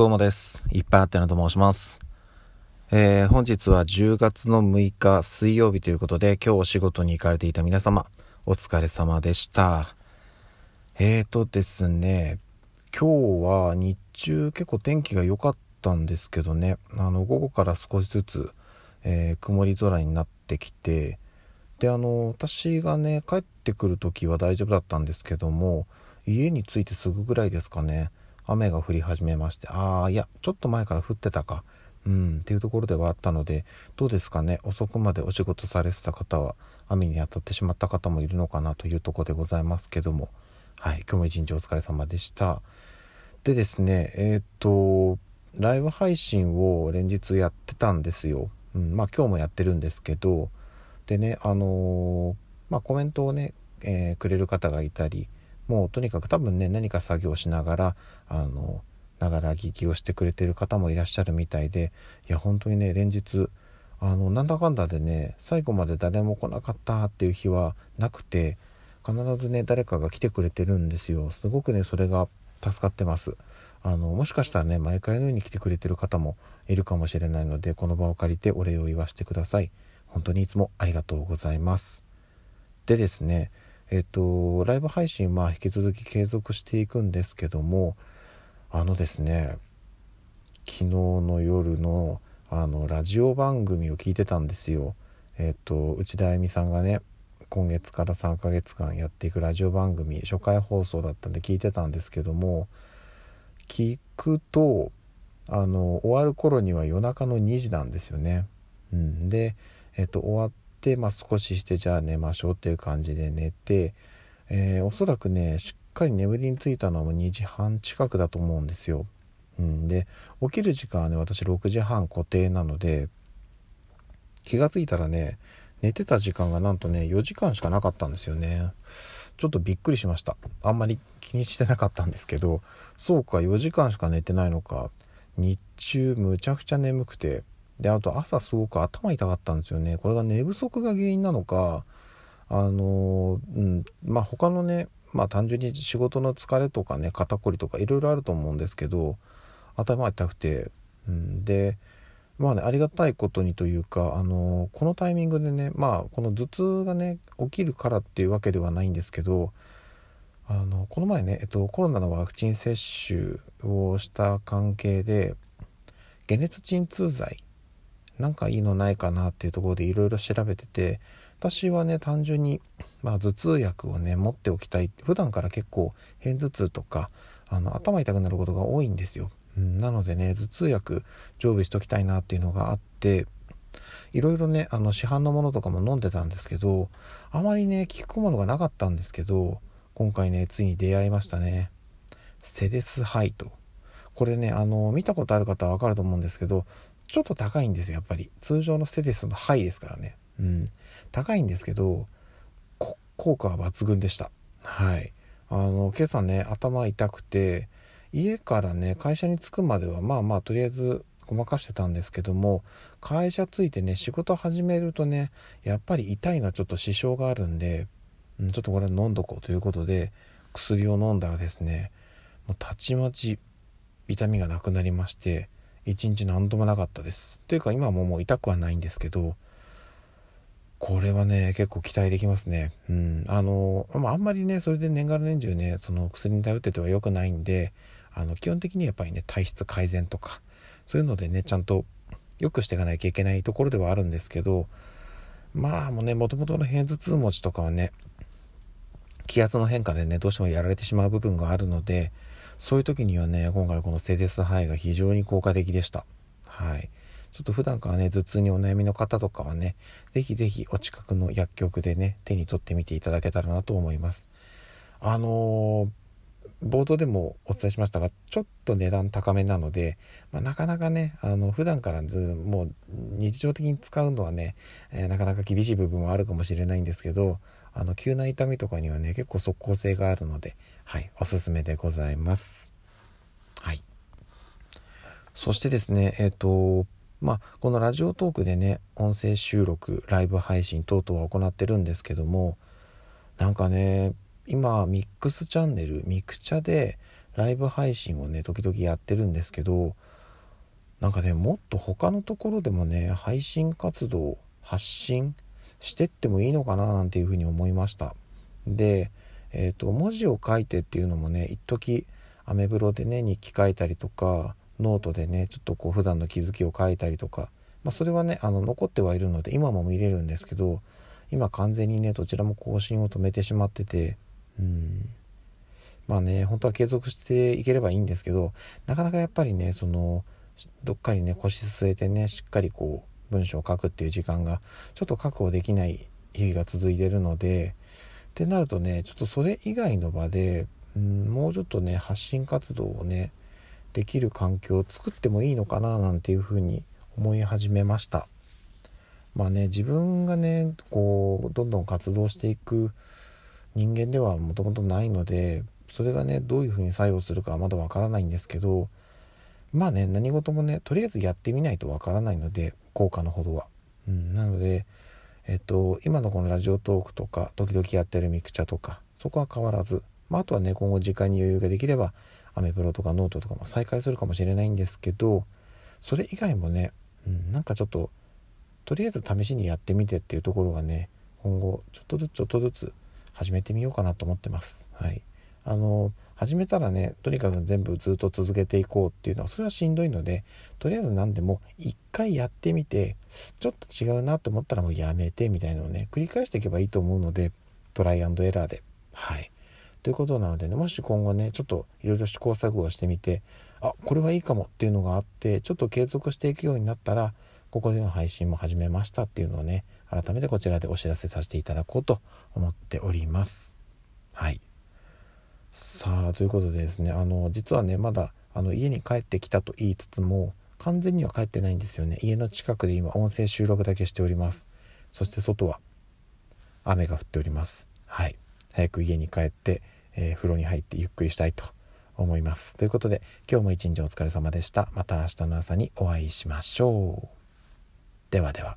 どうもです。いっぱいあってなと申します。えー、本日は10月の6日水曜日ということで、今日お仕事に行かれていた皆様、お疲れ様でした。えーとですね、今日は日中結構天気が良かったんですけどね、あの、午後から少しずつ、えー、曇り空になってきて、で、あの、私がね、帰ってくる時は大丈夫だったんですけども、家に着いてすぐぐらいですかね、雨が降り始めましてああいやちょっと前から降ってたか。うんっていうところではあったのでどうですかね？遅くまでお仕事されてた方は雨に当たってしまった方もいるのかなというとこでございますけども。はい今日も一日お疲れ様でした。でですねえっ、とライブ配信を連日やってたんですよ、うん、まあ今日もやってるんですけど。でねあのー、まあコメントをね、えー、くれる方がいたりもうとにかく多分ね何か作業しながらあのながら聞きをしてくれてる方もいらっしゃるみたいでいや本当にね連日あのなんだかんだでね最後まで誰も来なかったっていう日はなくて必ずね誰かが来てくれてるんですよ。すごくねそれが助かってます。あのもしかしたらね毎回のように来てくれてる方もいるかもしれないのでこの場を借りてお礼を言わせてください。本当にいつもありがとうございます。でですねえっとライブ配信は引き続き継続していくんですけどもあのですね昨日の夜のあのラジオ番組を聞いてたんですよ。えっと内田あゆみさんがね今月から3ヶ月間やっていくラジオ番組初回放送だったんで聞いてたんですけども聞くとあの終わる頃には夜中の2時なんですよね。うん、で、えっと、終わっ、まあ、少ししてじゃあ寝ましょうっていう感じで寝て、えー、おそらくねしっかり眠りについたのも2時半近くだと思うんですよ。うん、で起きる時間はね私6時半固定なので気が付いたらね寝てた時間がなんとね4時間しかなかったんですよね。ちょっとびっくりしました。あんまり気にしてなかったんですけどそうか4時間しか寝てないのか。日中むちゃくちゃ眠くてであと朝すごく頭痛かったんですよね。これが寝不足が原因なのかあのうんまあ他のねまあ単純に仕事の疲れとかね肩こりとかいろいろあると思うんですけど頭痛くて、うん、でまあねありがたいことにというかあのこのタイミングでねまあこの頭痛がね起きるからっていうわけではないんですけどあのこの前ね、えっと、コロナのワクチン接種をした関係で解熱鎮痛剤なんかいいのないかなっていうところでいろいろ調べてて私はね単純に、まあ、頭痛薬をね持っておきたい。普段から結構片頭痛とかあの頭痛くなることが多いんですよ、うん、なのでね頭痛薬常備しときたいなっていうのがあっていろいろねあの市販のものとかも飲んでたんですけどあまりね効くものがなかったんですけど今回ねついに出会いましたね。セデスハイとこれねあの見たことある方はわかると思うんですけどちょっと高いんですよ、やっぱり。通常のステテスのハイですからね。うん。高いんですけど、効果は抜群でした。はい。あの、今朝ね、頭痛くて、家からね、会社に着くまでは、まあまあ、とりあえず、ごまかしてたんですけども、会社着いてね、仕事始めるとね、やっぱり痛いのはちょっと支障があるんで、うん、ちょっとこれ飲んどこうということで、薬を飲んだらですね、もうたちまち痛みがなくなりまして、一日何ともなかったです。というか今はもう痛くはないんですけど、これはね、結構期待できますね。うん。あの、まあ、あんまりね、それで年がら年中ね、その薬に頼ってては良くないんで、あの、基本的にやっぱりね、体質改善とか、そういうのでね、ちゃんと良くしていかなきゃいけないところではあるんですけど、まあもうね、もともとの片頭痛持ちとかはね、気圧の変化でね、どうしてもやられてしまう部分があるので、そういう時にはね、今回このセデスハイが非常に効果的でした。はい。ちょっと普段からね、頭痛にお悩みの方とかはね、ぜひぜひお近くの薬局でね、手に取ってみていただけたらなと思います。あのー、冒頭でもお伝えしましたが、ちょっと値段高めなので、まあ、なかなかね、あの、普段からもう日常的に使うのはね、えー、なかなか厳しい部分はあるかもしれないんですけど、あの急な痛みとかにはね結構即効性があるのではいおすすめでございます。はい。そしてですねえっ、ー、とまあこのラジオトークでね音声収録ライブ配信等々は行ってるんですけどもなんかね今ミックスチャンネルミクチャでライブ配信をね時々やってるんですけどなんかねもっと他のところでもね配信活動発信してってもいいのかななんていうふうに思いました。で、えーと、文字を書いてっていうのもね一時アメブロでね日記書いたりとかノートでねちょっとこう普段の気づきを書いたりとか、まあ、それはねあの残ってはいるので今も見れるんですけど今完全にねどちらも更新を止めてしまっててうん。まあね本当は継続していければいいんですけどなかなかやっぱりねそのどっかにね腰据えてねしっかりこう文章を書くっていう時間がちょっと確保できない日々が続いてるのでってなるとねちょっとそれ以外の場で、うん、もうちょっとね発信活動をねできる環境を作ってもいいのかななんていうふうに思い始めました。まあね自分がねこうどんどん活動していく人間ではもともとないのでそれがねどういうふうに作用するかはまだわからないんですけどまあね何事もねとりあえずやってみないとわからないので効果のほどは。うん、なのでえっと今のこのラジオトークとか時々やってるミクチャとかそこは変わらず、まあ、あとはね今後時間に余裕ができればアメブロとかノートとかも再開するかもしれないんですけどそれ以外もね、うん、なんかちょっととりあえず試しにやってみてっていうところがね今後ちょっとずつちょっとずつ始めてみようかなと思ってます。はい、あの始めたらねとにかく全部ずっと続けていこうっていうのはそれはしんどいのでとりあえず何でも一回やってみてちょっと違うなと思ったらもうやめてみたいなのをね繰り返していけばいいと思うのでトライアンドエラーで。はい。ということなのでねもし今後ねちょっといろいろ試行錯誤してみてあこれはいいかもっていうのがあってちょっと継続していくようになったらここでの配信も始めましたっていうのをね改めてこちらでお知らせさせていただこうと思っております。はい。さあということでですねあの実はねまだあの家に帰ってきたと言いつつも完全には帰ってないんですよね。家の近くで今音声収録だけしております。そして外は雨が降っております。はい。早く家に帰って、えー、風呂に入ってゆっくりしたいと思います。ということで今日も一日お疲れ様でした。また明日の朝にお会いしましょう。ではでは。